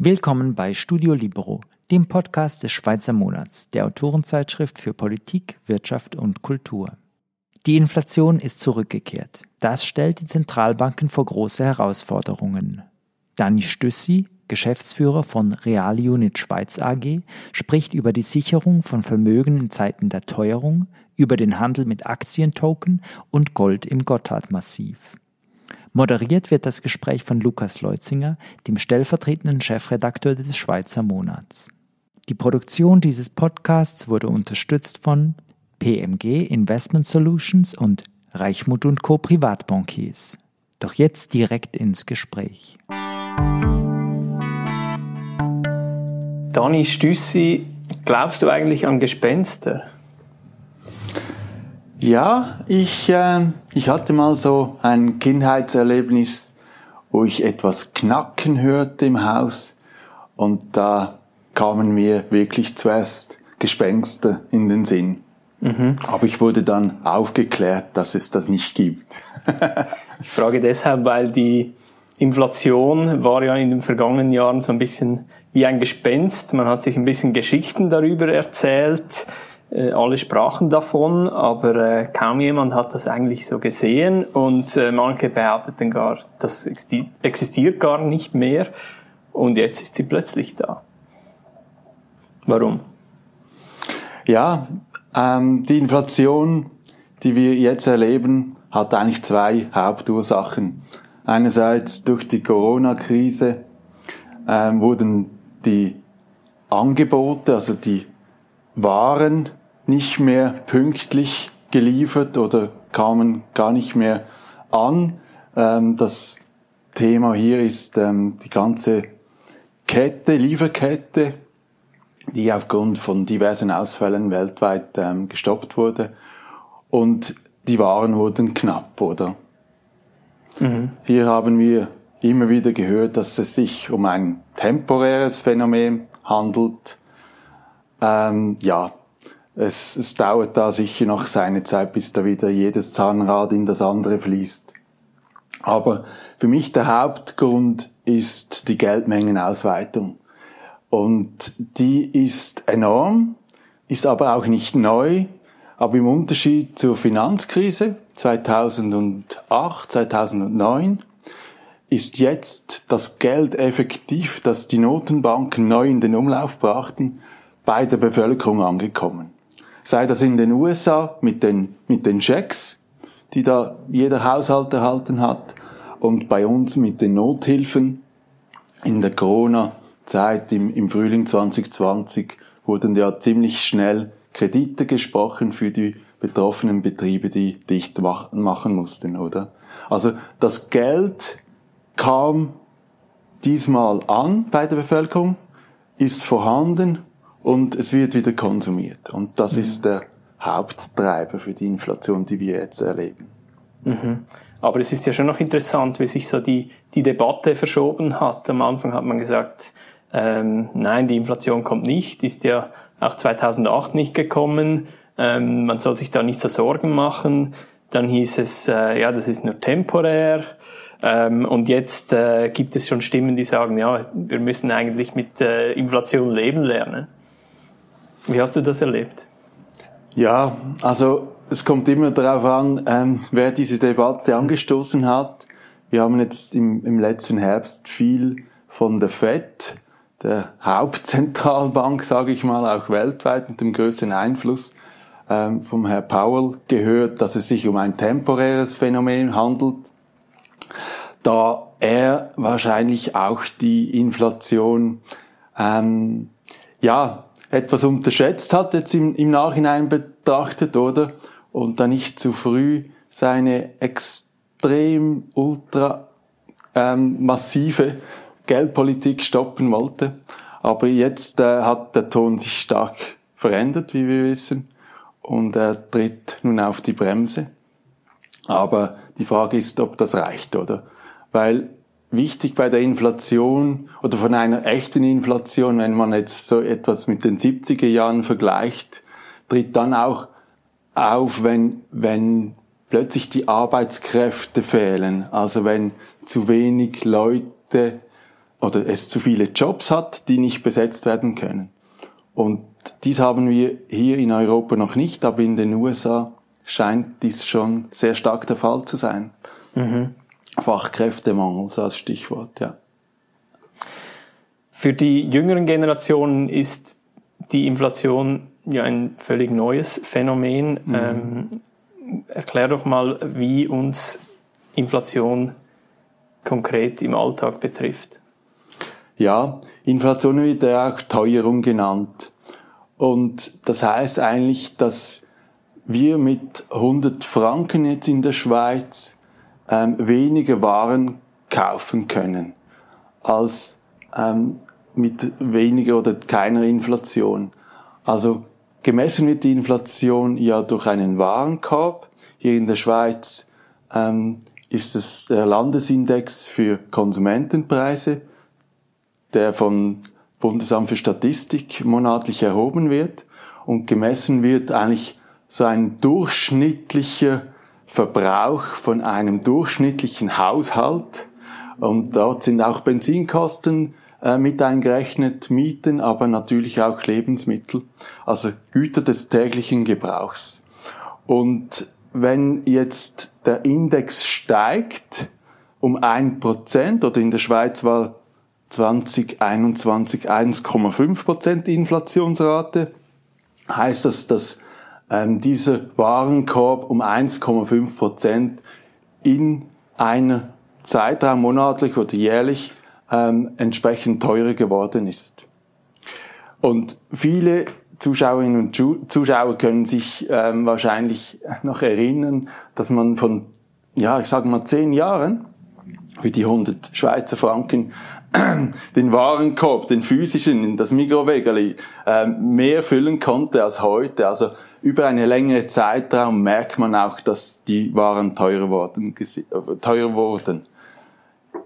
Willkommen bei Studio Libero, dem Podcast des Schweizer Monats, der Autorenzeitschrift für Politik, Wirtschaft und Kultur. Die Inflation ist zurückgekehrt. Das stellt die Zentralbanken vor große Herausforderungen. Dani Stüssi, Geschäftsführer von Real Unit Schweiz AG, spricht über die Sicherung von Vermögen in Zeiten der Teuerung, über den Handel mit Aktientoken und Gold im Gotthardmassiv. Moderiert wird das Gespräch von Lukas Leutzinger, dem stellvertretenden Chefredakteur des Schweizer Monats. Die Produktion dieses Podcasts wurde unterstützt von PMG Investment Solutions und Reichmut und Co. Privatbankiers. Doch jetzt direkt ins Gespräch. Dani Stüssi, glaubst du eigentlich an Gespenster? Ja, ich, äh, ich hatte mal so ein Kindheitserlebnis, wo ich etwas knacken hörte im Haus und da kamen mir wirklich zuerst Gespenster in den Sinn. Mhm. Aber ich wurde dann aufgeklärt, dass es das nicht gibt. ich frage deshalb, weil die Inflation war ja in den vergangenen Jahren so ein bisschen wie ein Gespenst. Man hat sich ein bisschen Geschichten darüber erzählt. Äh, alle sprachen davon, aber äh, kaum jemand hat das eigentlich so gesehen und äh, manche behaupteten gar, das existiert gar nicht mehr und jetzt ist sie plötzlich da. Warum? Ja, ähm, die Inflation, die wir jetzt erleben, hat eigentlich zwei Hauptursachen. Einerseits durch die Corona-Krise ähm, wurden die Angebote, also die Waren nicht mehr pünktlich geliefert oder kamen gar nicht mehr an. Ähm, das Thema hier ist ähm, die ganze Kette, Lieferkette, die aufgrund von diversen Ausfällen weltweit ähm, gestoppt wurde. Und die Waren wurden knapp, oder? Mhm. Hier haben wir immer wieder gehört, dass es sich um ein temporäres Phänomen handelt. Ähm, ja, es, es dauert da sicher noch seine Zeit, bis da wieder jedes Zahnrad in das andere fließt. Aber für mich der Hauptgrund ist die Geldmengenausweitung. Und die ist enorm, ist aber auch nicht neu. Aber im Unterschied zur Finanzkrise 2008, 2009 ist jetzt das Geld effektiv, das die Notenbanken neu in den Umlauf brachten, bei der Bevölkerung angekommen. Sei das in den USA mit den, mit den Schecks, die da jeder Haushalt erhalten hat, und bei uns mit den Nothilfen in der Corona-Zeit im, im Frühling 2020 wurden ja ziemlich schnell Kredite gesprochen für die betroffenen Betriebe, die dicht machen mussten, oder? Also das Geld kam diesmal an bei der Bevölkerung, ist vorhanden und es wird wieder konsumiert. Und das mhm. ist der Haupttreiber für die Inflation, die wir jetzt erleben. Mhm. Aber es ist ja schon noch interessant, wie sich so die, die Debatte verschoben hat. Am Anfang hat man gesagt, ähm, nein, die Inflation kommt nicht, ist ja auch 2008 nicht gekommen. Ähm, man soll sich da nicht so Sorgen machen. Dann hieß es, äh, ja, das ist nur temporär. Ähm, und jetzt äh, gibt es schon Stimmen, die sagen, ja, wir müssen eigentlich mit äh, Inflation leben lernen. Wie hast du das erlebt? Ja, also es kommt immer darauf an, ähm, wer diese Debatte angestoßen hat. Wir haben jetzt im, im letzten Herbst viel von der FED, der Hauptzentralbank, sage ich mal, auch weltweit mit dem größten Einfluss, ähm, vom Herrn Powell gehört, dass es sich um ein temporäres Phänomen handelt da er wahrscheinlich auch die Inflation ähm, ja etwas unterschätzt hat jetzt im, im Nachhinein betrachtet, oder? Und da nicht zu früh seine extrem ultra ähm, massive Geldpolitik stoppen wollte. Aber jetzt äh, hat der Ton sich stark verändert, wie wir wissen, und er tritt nun auf die Bremse. Aber die Frage ist, ob das reicht, oder? weil wichtig bei der Inflation oder von einer echten Inflation, wenn man jetzt so etwas mit den 70er Jahren vergleicht, tritt dann auch auf, wenn, wenn plötzlich die Arbeitskräfte fehlen. Also wenn zu wenig Leute oder es zu viele Jobs hat, die nicht besetzt werden können. Und dies haben wir hier in Europa noch nicht, aber in den USA scheint dies schon sehr stark der Fall zu sein. Mhm. Fachkräftemangel, so als Stichwort, ja. Für die jüngeren Generationen ist die Inflation ja ein völlig neues Phänomen. Mhm. Ähm, erklär doch mal, wie uns Inflation konkret im Alltag betrifft. Ja, Inflation wird ja auch Teuerung genannt. Und das heißt eigentlich, dass wir mit 100 Franken jetzt in der Schweiz ähm, weniger Waren kaufen können als ähm, mit weniger oder keiner Inflation. Also gemessen wird die Inflation ja durch einen Warenkorb. Hier in der Schweiz ähm, ist es der Landesindex für Konsumentenpreise, der vom Bundesamt für Statistik monatlich erhoben wird und gemessen wird eigentlich so ein durchschnittlicher Verbrauch von einem durchschnittlichen Haushalt. Und dort sind auch Benzinkosten äh, mit eingerechnet, Mieten, aber natürlich auch Lebensmittel, also Güter des täglichen Gebrauchs. Und wenn jetzt der Index steigt um ein Prozent oder in der Schweiz war 2021 1,5 Prozent Inflationsrate, heißt das, dass ähm, dieser Warenkorb um 1,5 Prozent in einer Zeitraum monatlich oder jährlich ähm, entsprechend teurer geworden ist. Und viele Zuschauerinnen und Zuschauer können sich ähm, wahrscheinlich noch erinnern, dass man von, ja, ich sage mal zehn Jahren für die 100 Schweizer Franken den Warenkorb, den physischen, das Mikrowegeli, äh, mehr füllen konnte als heute. Also über eine längere Zeitraum merkt man auch, dass die Waren teurer wurden. Teurer wurden.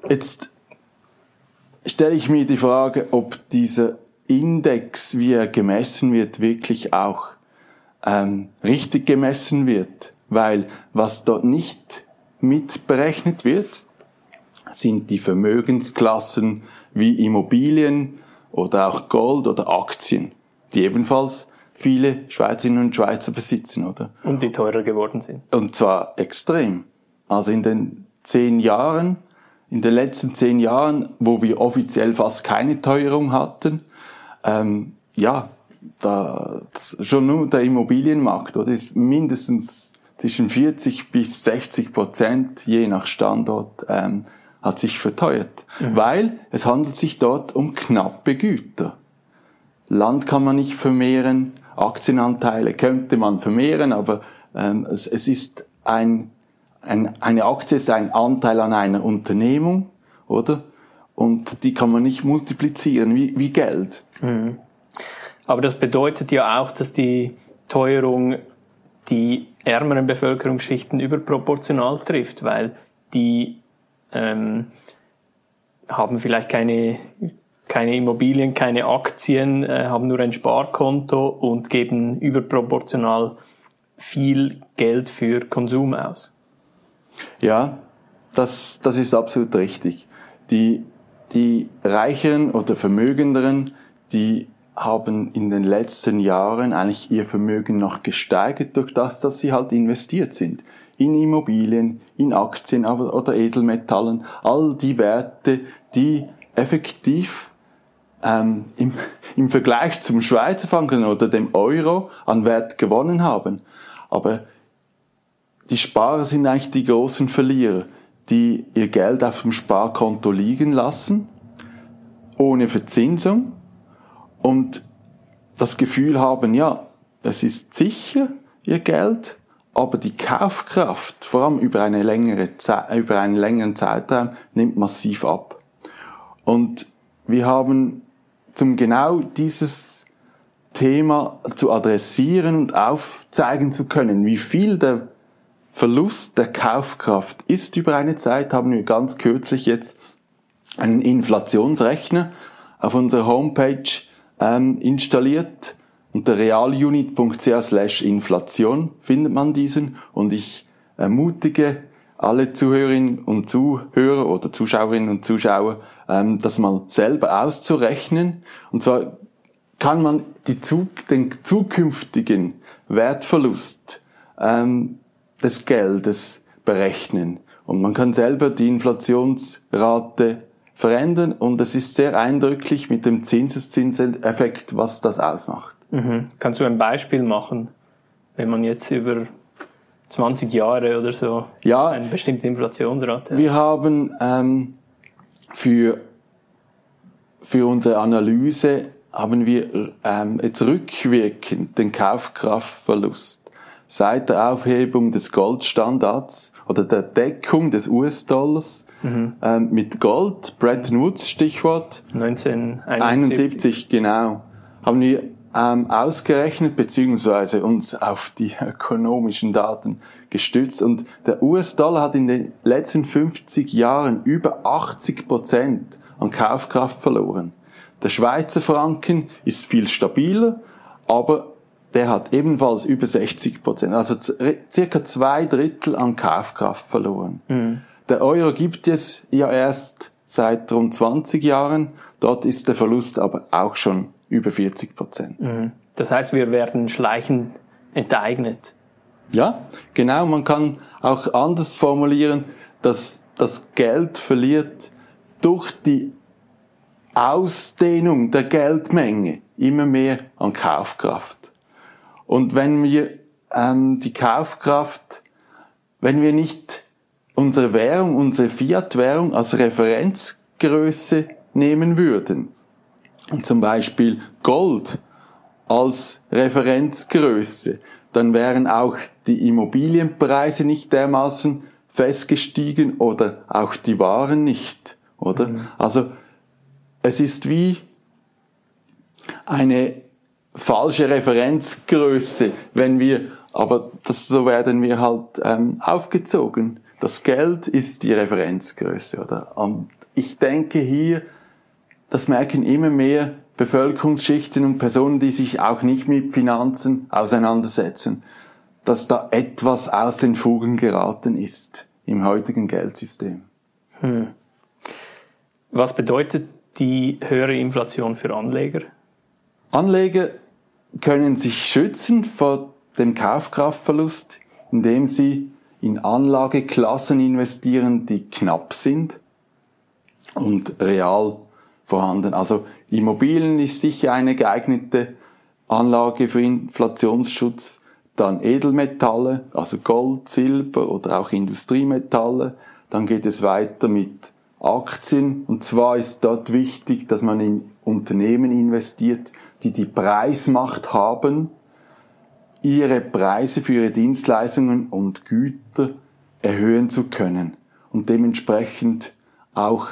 Jetzt stelle ich mir die Frage, ob dieser Index, wie er gemessen wird, wirklich auch ähm, richtig gemessen wird. Weil was dort nicht mitberechnet wird, sind die Vermögensklassen wie Immobilien oder auch Gold oder Aktien, die ebenfalls viele Schweizerinnen und Schweizer besitzen, oder? Und die teurer geworden sind. Und zwar extrem. Also in den zehn Jahren in den letzten zehn Jahren, wo wir offiziell fast keine Teuerung hatten, ähm, ja, da, schon nur der Immobilienmarkt, oder ist mindestens zwischen 40 bis 60 Prozent, je nach Standort, ähm, hat sich verteuert, mhm. weil es handelt sich dort um knappe Güter. Land kann man nicht vermehren, Aktienanteile könnte man vermehren, aber ähm, es, es ist ein ein, eine Aktie ist ein Anteil an einer Unternehmung, oder? Und die kann man nicht multiplizieren wie, wie Geld. Mhm. Aber das bedeutet ja auch, dass die Teuerung die ärmeren Bevölkerungsschichten überproportional trifft, weil die ähm, haben vielleicht keine, keine Immobilien, keine Aktien, äh, haben nur ein Sparkonto und geben überproportional viel Geld für Konsum aus. Ja, das, das ist absolut richtig. Die, die Reicheren oder Vermögenderen, die haben in den letzten Jahren eigentlich ihr Vermögen noch gesteigert durch das, dass sie halt investiert sind. In Immobilien, in Aktien oder Edelmetallen, all die Werte, die effektiv ähm, im, im Vergleich zum Schweizer Franken oder dem Euro an Wert gewonnen haben. Aber die Sparer sind eigentlich die großen Verlierer, die ihr Geld auf dem Sparkonto liegen lassen, ohne Verzinsung und das Gefühl haben, ja, es ist sicher, ihr Geld, aber die Kaufkraft, vor allem über, eine längere über einen längeren Zeitraum, nimmt massiv ab. Und wir haben zum genau dieses Thema zu adressieren und aufzeigen zu können, wie viel der Verlust der Kaufkraft ist über eine Zeit, haben wir ganz kürzlich jetzt einen Inflationsrechner auf unserer Homepage ähm, installiert. Unter slash Inflation findet man diesen und ich ermutige alle Zuhörerinnen und Zuhörer oder Zuschauerinnen und Zuschauer, ähm, das mal selber auszurechnen. Und zwar kann man die, den zukünftigen Wertverlust ähm, des Geldes berechnen. Und man kann selber die Inflationsrate verändern und es ist sehr eindrücklich mit dem Zinseszinseffekt, was das ausmacht. Mhm. Kannst du ein Beispiel machen, wenn man jetzt über 20 Jahre oder so ja, eine bestimmte Inflationsrate? Wir haben ähm, für, für unsere Analyse haben wir ähm, jetzt rückwirkend den Kaufkraftverlust seit der Aufhebung des Goldstandards oder der Deckung des US-Dollars mhm. ähm, mit Gold, Bretton Woods Stichwort. 1971. genau. Haben wir ähm, ausgerechnet beziehungsweise uns auf die ökonomischen Daten gestützt und der US-Dollar hat in den letzten 50 Jahren über 80 Prozent an Kaufkraft verloren. Der Schweizer Franken ist viel stabiler, aber der hat ebenfalls über 60 Prozent, also circa zwei Drittel an Kaufkraft verloren. Mhm. Der Euro gibt es ja erst seit rund 20 Jahren, dort ist der Verlust aber auch schon über 40 Prozent. Mhm. Das heißt, wir werden schleichend enteignet. Ja, genau. Man kann auch anders formulieren, dass das Geld verliert durch die Ausdehnung der Geldmenge immer mehr an Kaufkraft. Und wenn wir ähm, die Kaufkraft, wenn wir nicht unsere Währung, unsere Fiat-Währung als Referenzgröße nehmen würden, zum Beispiel Gold als Referenzgröße, dann wären auch die Immobilienpreise nicht dermaßen festgestiegen oder auch die Waren nicht, oder? Mhm. Also es ist wie eine falsche Referenzgröße, wenn wir, aber das, so werden wir halt ähm, aufgezogen. Das Geld ist die Referenzgröße, oder? Und ich denke hier, das merken immer mehr Bevölkerungsschichten und Personen, die sich auch nicht mit Finanzen auseinandersetzen, dass da etwas aus den Fugen geraten ist im heutigen Geldsystem. Hm. Was bedeutet die höhere Inflation für Anleger? Anleger können sich schützen vor dem Kaufkraftverlust, indem sie in Anlageklassen investieren, die knapp sind und real vorhanden. Also Immobilien ist sicher eine geeignete Anlage für Inflationsschutz. Dann Edelmetalle, also Gold, Silber oder auch Industriemetalle. Dann geht es weiter mit Aktien. Und zwar ist dort wichtig, dass man in Unternehmen investiert, die die Preismacht haben, ihre Preise für ihre Dienstleistungen und Güter erhöhen zu können und dementsprechend auch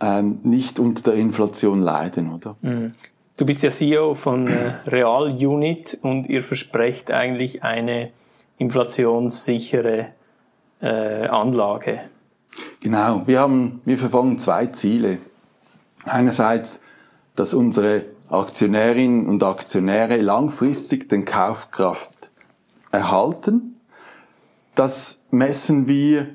ähm, nicht unter der Inflation leiden, oder? Mhm. Du bist ja CEO von äh, Real Unit und ihr versprecht eigentlich eine inflationssichere äh, Anlage. Genau, wir haben, wir verfolgen zwei Ziele. Einerseits, dass unsere Aktionärinnen und Aktionäre langfristig den Kaufkraft erhalten. Das messen wir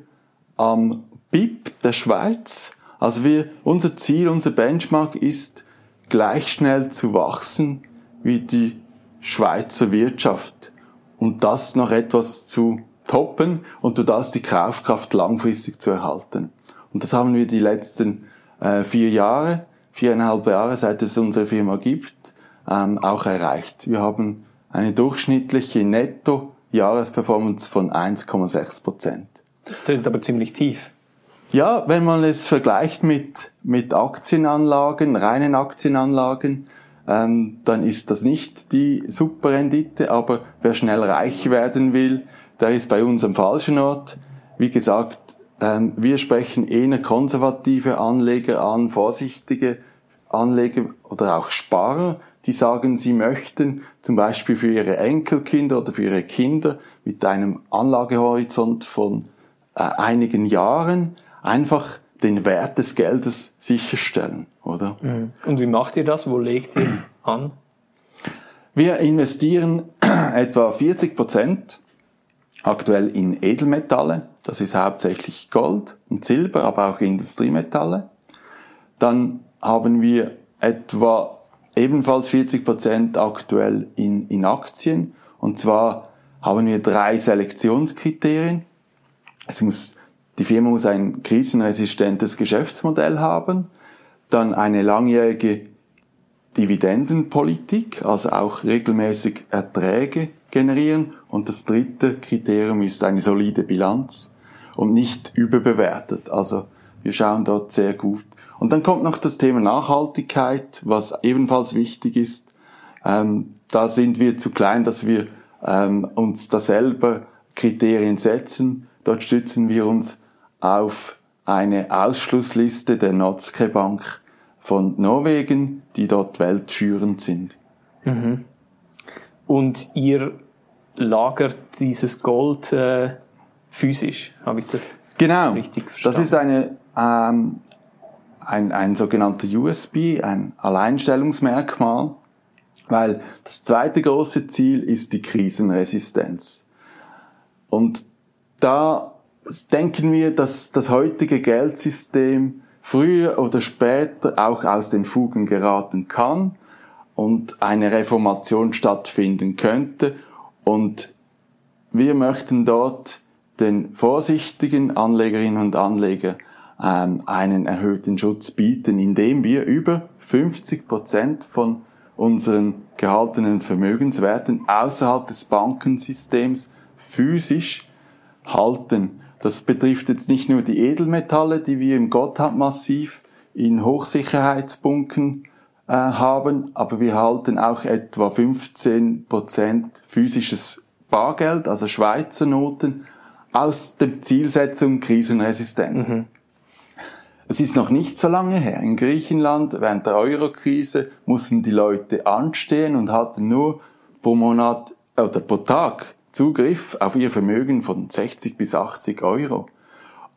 am BIP der Schweiz. Also wir, unser Ziel, unser Benchmark ist, gleich schnell zu wachsen wie die Schweizer Wirtschaft und das noch etwas zu toppen und du das die Kaufkraft langfristig zu erhalten. Und das haben wir die letzten äh, vier Jahre, viereinhalb Jahre, seit es unsere Firma gibt, ähm, auch erreicht. Wir haben eine durchschnittliche Netto-Jahresperformance von 1,6 Prozent. Das klingt aber ziemlich tief. Ja, wenn man es vergleicht mit, mit Aktienanlagen, reinen Aktienanlagen, ähm, dann ist das nicht die Superrendite, aber wer schnell reich werden will, der ist bei uns am falschen Ort. Wie gesagt, ähm, wir sprechen eher konservative Anleger an, vorsichtige Anleger oder auch Sparer, die sagen, sie möchten zum Beispiel für ihre Enkelkinder oder für ihre Kinder mit einem Anlagehorizont von äh, einigen Jahren einfach den Wert des Geldes sicherstellen, oder? Mhm. Und wie macht ihr das? Wo legt ihr an? Wir investieren etwa 40 Prozent aktuell in Edelmetalle, Das ist hauptsächlich Gold und Silber, aber auch Industriemetalle. Dann haben wir etwa ebenfalls 40 Prozent aktuell in, in Aktien. Und zwar haben wir drei Selektionskriterien. Es muss, die Firma muss ein krisenresistentes Geschäftsmodell haben, dann eine langjährige Dividendenpolitik, also auch regelmäßig Erträge generieren. Und das dritte Kriterium ist eine solide Bilanz und nicht überbewertet. Also wir schauen dort sehr gut. Und dann kommt noch das Thema Nachhaltigkeit, was ebenfalls wichtig ist. Ähm, da sind wir zu klein, dass wir ähm, uns da selber Kriterien setzen. Dort stützen wir uns auf eine Ausschlussliste der Notske Bank von Norwegen, die dort weltführend sind. Mhm. Und ihr lagert dieses Gold äh, physisch, habe ich das genau. richtig verstanden? Das ist eine, ähm, ein, ein sogenannter USB, ein Alleinstellungsmerkmal, weil das zweite große Ziel ist die Krisenresistenz. Und da denken wir, dass das heutige Geldsystem früher oder später auch aus den Fugen geraten kann und eine Reformation stattfinden könnte. Und wir möchten dort den vorsichtigen Anlegerinnen und Anlegern ähm, einen erhöhten Schutz bieten, indem wir über 50 Prozent von unseren gehaltenen Vermögenswerten außerhalb des Bankensystems physisch halten. Das betrifft jetzt nicht nur die Edelmetalle, die wir im Gotthardmassiv in Hochsicherheitsbunken äh, haben, aber wir halten auch etwa 15% physisches Bargeld, also Schweizer Noten, aus der Zielsetzung Krisenresistenz. Mhm. Es ist noch nicht so lange her. In Griechenland während der Eurokrise mussten die Leute anstehen und hatten nur pro Monat oder pro Tag Zugriff auf ihr Vermögen von 60 bis 80 Euro.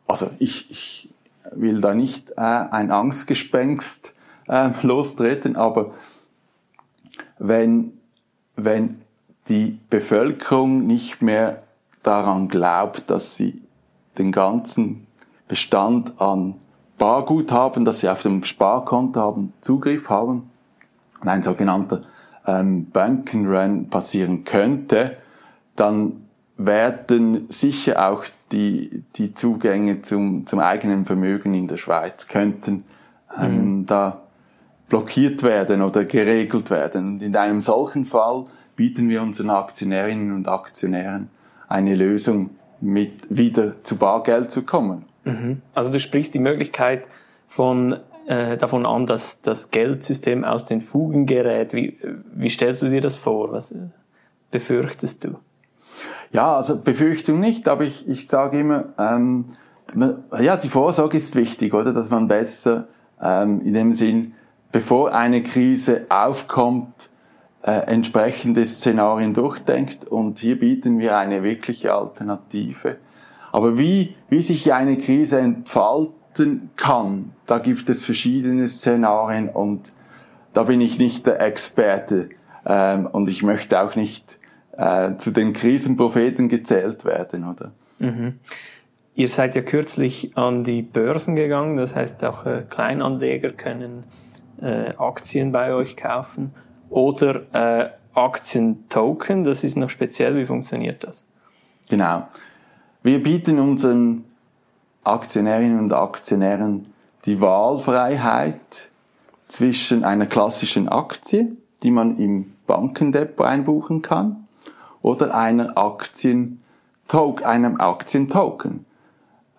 Also ich, ich will da nicht äh, ein Angstgespenst äh, lostreten, aber wenn, wenn die Bevölkerung nicht mehr daran glaubt, dass sie den ganzen Bestand an Bargut haben, dass sie auf dem Sparkonto haben, Zugriff haben, und ein sogenannter ähm, Bankenrun passieren könnte, dann werden sicher auch die, die Zugänge zum, zum eigenen Vermögen in der Schweiz könnten ähm, mhm. da blockiert werden oder geregelt werden. Und in einem solchen Fall bieten wir unseren Aktionärinnen und Aktionären eine Lösung, mit wieder zu Bargeld zu kommen. Mhm. Also du sprichst die Möglichkeit von äh, davon an, dass das Geldsystem aus den Fugen gerät. Wie, wie stellst du dir das vor? Was befürchtest du? Ja, also Befürchtung nicht, aber ich, ich sage immer, ähm, ja, die Vorsorge ist wichtig, oder? Dass man besser ähm, in dem Sinn, bevor eine Krise aufkommt, äh, entsprechende Szenarien durchdenkt. Und hier bieten wir eine wirkliche Alternative. Aber wie, wie sich eine Krise entfalten kann, da gibt es verschiedene Szenarien und da bin ich nicht der Experte ähm, und ich möchte auch nicht äh, zu den Krisenpropheten gezählt werden, oder? Mhm. Ihr seid ja kürzlich an die Börsen gegangen, das heißt auch äh, Kleinanleger können äh, Aktien bei euch kaufen oder äh, Aktientoken, das ist noch speziell, wie funktioniert das? Genau. Wir bieten unseren Aktionärinnen und Aktionären die Wahlfreiheit zwischen einer klassischen Aktie, die man im Bankendepot einbuchen kann, oder einer Aktientoken, einem Aktientoken,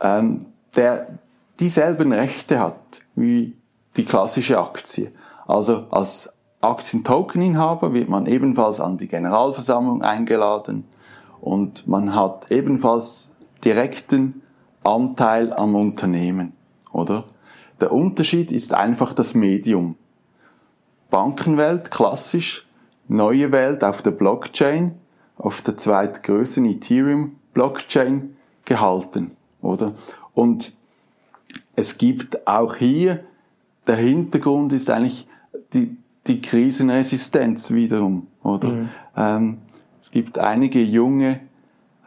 ähm, der dieselben Rechte hat wie die klassische Aktie. Also als Aktientokeninhaber wird man ebenfalls an die Generalversammlung eingeladen und man hat ebenfalls direkten Anteil am Unternehmen, oder? Der Unterschied ist einfach das Medium. Bankenwelt, klassisch, neue Welt auf der Blockchain, auf der zweitgrößten Ethereum Blockchain gehalten, oder? Und es gibt auch hier, der Hintergrund ist eigentlich die, die Krisenresistenz wiederum, oder? Mhm. Ähm, es gibt einige junge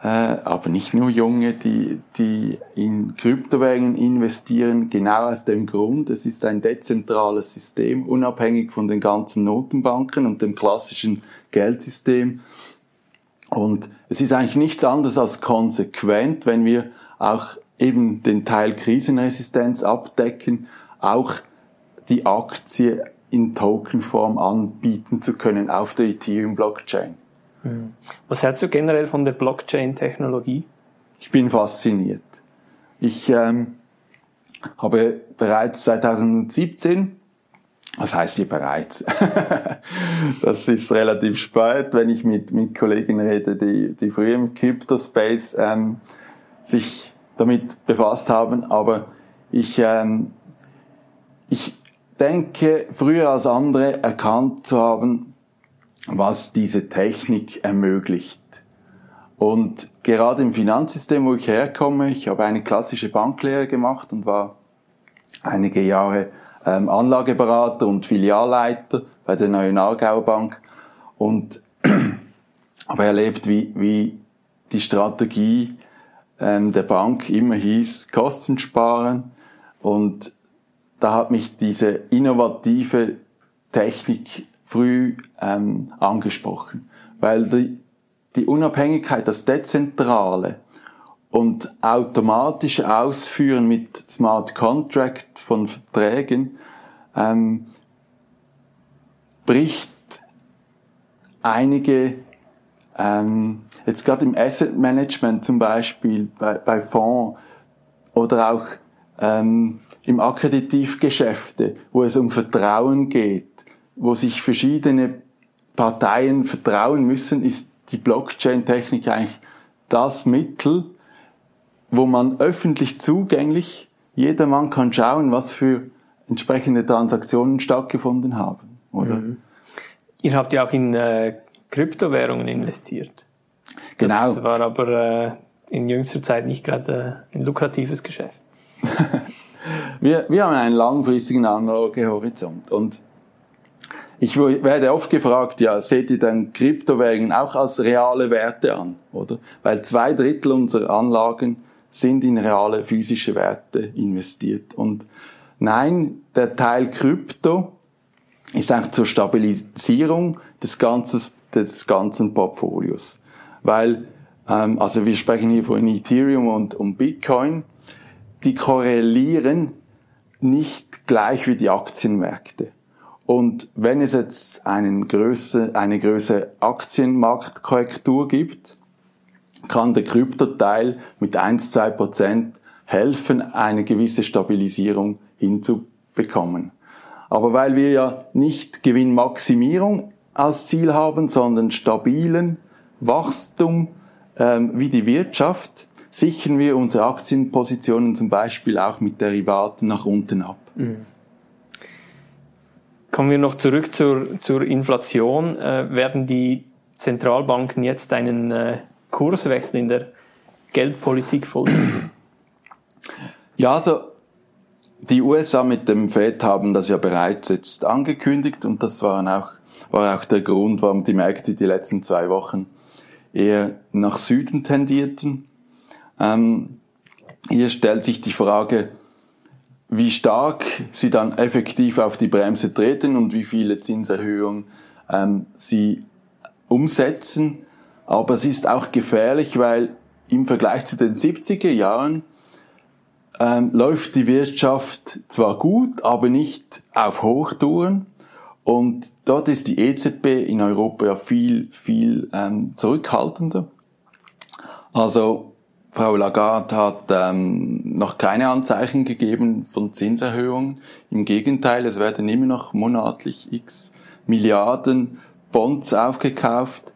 äh, aber nicht nur Junge, die, die in Kryptowährungen investieren, genau aus dem Grund, es ist ein dezentrales System, unabhängig von den ganzen Notenbanken und dem klassischen Geldsystem. Und es ist eigentlich nichts anderes als konsequent, wenn wir auch eben den Teil Krisenresistenz abdecken, auch die Aktie in Tokenform anbieten zu können auf der Ethereum-Blockchain. Hm. Was hältst du generell von der Blockchain-Technologie? Ich bin fasziniert. Ich ähm, habe bereits 2017, was heißt hier bereits? das ist relativ spät, wenn ich mit, mit Kollegen rede, die, die früher im Crypto-Space ähm, sich damit befasst haben. Aber ich, ähm, ich denke, früher als andere erkannt zu haben, was diese Technik ermöglicht. Und gerade im Finanzsystem, wo ich herkomme, ich habe eine klassische Banklehre gemacht und war einige Jahre ähm, Anlageberater und Filialleiter bei der Neuen Aargauer Bank und habe erlebt, wie, wie die Strategie ähm, der Bank immer hieß, Kosten sparen. Und da hat mich diese innovative Technik früh ähm, angesprochen, weil die, die Unabhängigkeit, das Dezentrale und automatische Ausführen mit Smart Contract von Verträgen ähm, bricht einige, ähm, jetzt gerade im Asset Management zum Beispiel, bei, bei Fonds oder auch ähm, im Akkreditivgeschäfte, wo es um Vertrauen geht, wo sich verschiedene Parteien vertrauen müssen, ist die Blockchain-Technik eigentlich das Mittel, wo man öffentlich zugänglich, jedermann kann schauen, was für entsprechende Transaktionen stattgefunden haben, oder? Mhm. Ihr habt ja auch in äh, Kryptowährungen investiert. Genau. Das war aber äh, in jüngster Zeit nicht gerade äh, ein lukratives Geschäft. wir, wir haben einen langfristigen Anlagehorizont und ich werde oft gefragt, ja, seht ihr dann Kryptowährungen auch als reale Werte an, oder? Weil zwei Drittel unserer Anlagen sind in reale physische Werte investiert. Und nein, der Teil Krypto ist eigentlich zur Stabilisierung des ganzen, des ganzen Portfolios. Weil, ähm, also wir sprechen hier von Ethereum und, und Bitcoin, die korrelieren nicht gleich wie die Aktienmärkte. Und wenn es jetzt einen Größe, eine größere Aktienmarktkorrektur gibt, kann der Kryptoteil mit 1-2 Prozent helfen, eine gewisse Stabilisierung hinzubekommen. Aber weil wir ja nicht Gewinnmaximierung als Ziel haben, sondern stabilen Wachstum ähm, wie die Wirtschaft, sichern wir unsere Aktienpositionen zum Beispiel auch mit Derivaten nach unten ab. Mhm. Kommen wir noch zurück zur, zur Inflation. Äh, werden die Zentralbanken jetzt einen äh, Kurswechsel in der Geldpolitik vollziehen? Ja, also die USA mit dem Fed haben das ja bereits jetzt angekündigt und das war auch, war auch der Grund, warum die Märkte die letzten zwei Wochen eher nach Süden tendierten. Ähm, hier stellt sich die Frage, wie stark sie dann effektiv auf die Bremse treten und wie viele Zinserhöhungen ähm, sie umsetzen. Aber es ist auch gefährlich, weil im Vergleich zu den 70er Jahren ähm, läuft die Wirtschaft zwar gut, aber nicht auf Hochtouren. Und dort ist die EZB in Europa ja viel, viel ähm, zurückhaltender. Also Frau Lagarde hat ähm, noch keine Anzeichen gegeben von Zinserhöhungen. Im Gegenteil, es werden immer noch monatlich x Milliarden Bonds aufgekauft.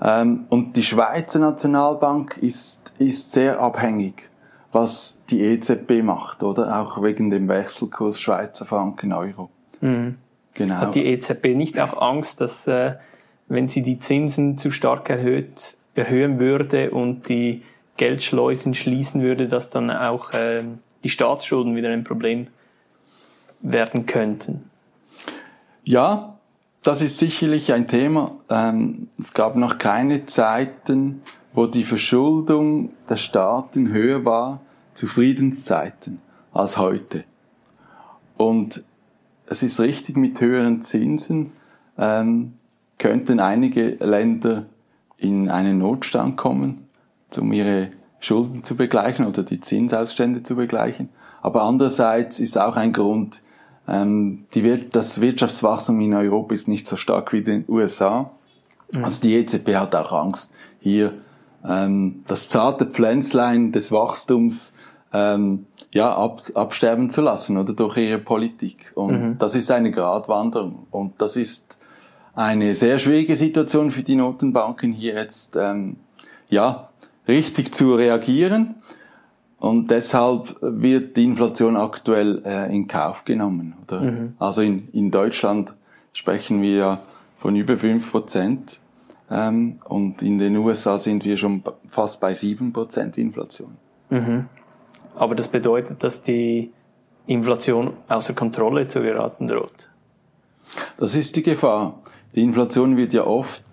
Ähm, und die Schweizer Nationalbank ist, ist sehr abhängig, was die EZB macht, oder? Auch wegen dem Wechselkurs Schweizer Franken Euro. Mhm. Genau. Hat die EZB nicht auch Angst, dass äh, wenn sie die Zinsen zu stark erhöht, erhöhen würde und die Geldschleusen schließen würde, dass dann auch äh, die Staatsschulden wieder ein Problem werden könnten. Ja, das ist sicherlich ein Thema. Ähm, es gab noch keine Zeiten, wo die Verschuldung der Staaten höher war zu Friedenszeiten als heute. Und es ist richtig, mit höheren Zinsen ähm, könnten einige Länder in einen Notstand kommen, um ihre Schulden zu begleichen oder die Zinsausstände zu begleichen. Aber andererseits ist auch ein Grund, die, das Wirtschaftswachstum in Europa ist nicht so stark wie in den USA. Mhm. Also die EZB hat auch Angst, hier ähm, das zarte Pflänzlein des Wachstums ähm, ja, ab, absterben zu lassen oder durch ihre Politik. Und mhm. das ist eine Gratwanderung. Und das ist eine sehr schwierige Situation für die Notenbanken hier jetzt ähm, ja richtig zu reagieren. Und deshalb wird die Inflation aktuell äh, in Kauf genommen. Oder? Mhm. Also in, in Deutschland sprechen wir von über fünf Prozent. Ähm, und in den USA sind wir schon fast bei sieben Prozent Inflation. Mhm. Aber das bedeutet, dass die Inflation außer Kontrolle zu geraten droht. Das ist die Gefahr. Die Inflation wird ja oft,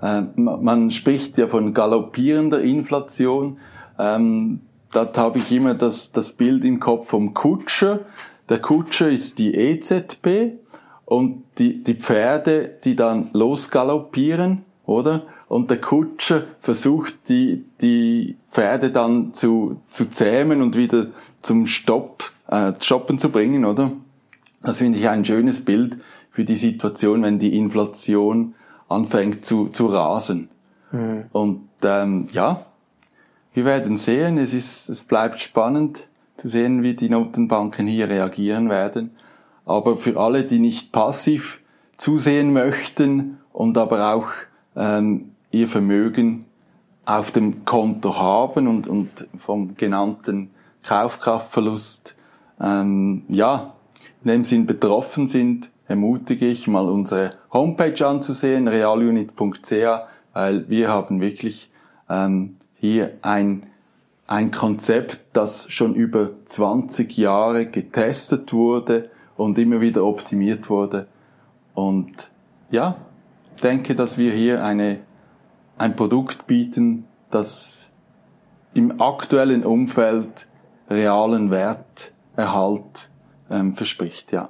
äh, man spricht ja von galoppierender Inflation. Ähm, dort habe ich immer das, das Bild im Kopf vom Kutscher. Der Kutscher ist die EZB und die, die Pferde, die dann losgaloppieren, oder? Und der Kutscher versucht, die, die Pferde dann zu, zu zähmen und wieder zum Stopp, äh, Stoppen zu bringen, oder? Das finde ich ein schönes Bild für die Situation, wenn die Inflation anfängt zu, zu rasen. Mhm. Und ähm, ja, wir werden sehen, es, ist, es bleibt spannend zu sehen, wie die Notenbanken hier reagieren werden. Aber für alle, die nicht passiv zusehen möchten und aber auch ähm, ihr Vermögen auf dem Konto haben und, und vom genannten Kaufkraftverlust ähm, ja, in dem Sinn betroffen sind, ermutige ich mal unsere Homepage anzusehen, realunit.ch, weil wir haben wirklich ähm, hier ein, ein Konzept, das schon über 20 Jahre getestet wurde und immer wieder optimiert wurde. Und ja, denke, dass wir hier eine, ein Produkt bieten, das im aktuellen Umfeld realen Werterhalt ähm, verspricht, ja.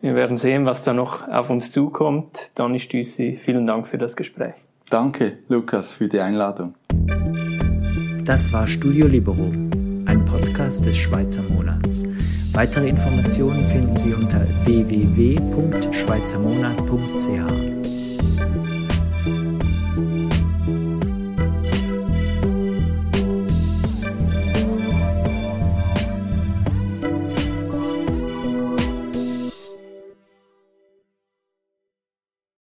Wir werden sehen, was da noch auf uns zukommt. Dani Stüssi, vielen Dank für das Gespräch. Danke, Lukas, für die Einladung. Das war Studio Libero, ein Podcast des Schweizer Monats. Weitere Informationen finden Sie unter www.schweizermonat.ch.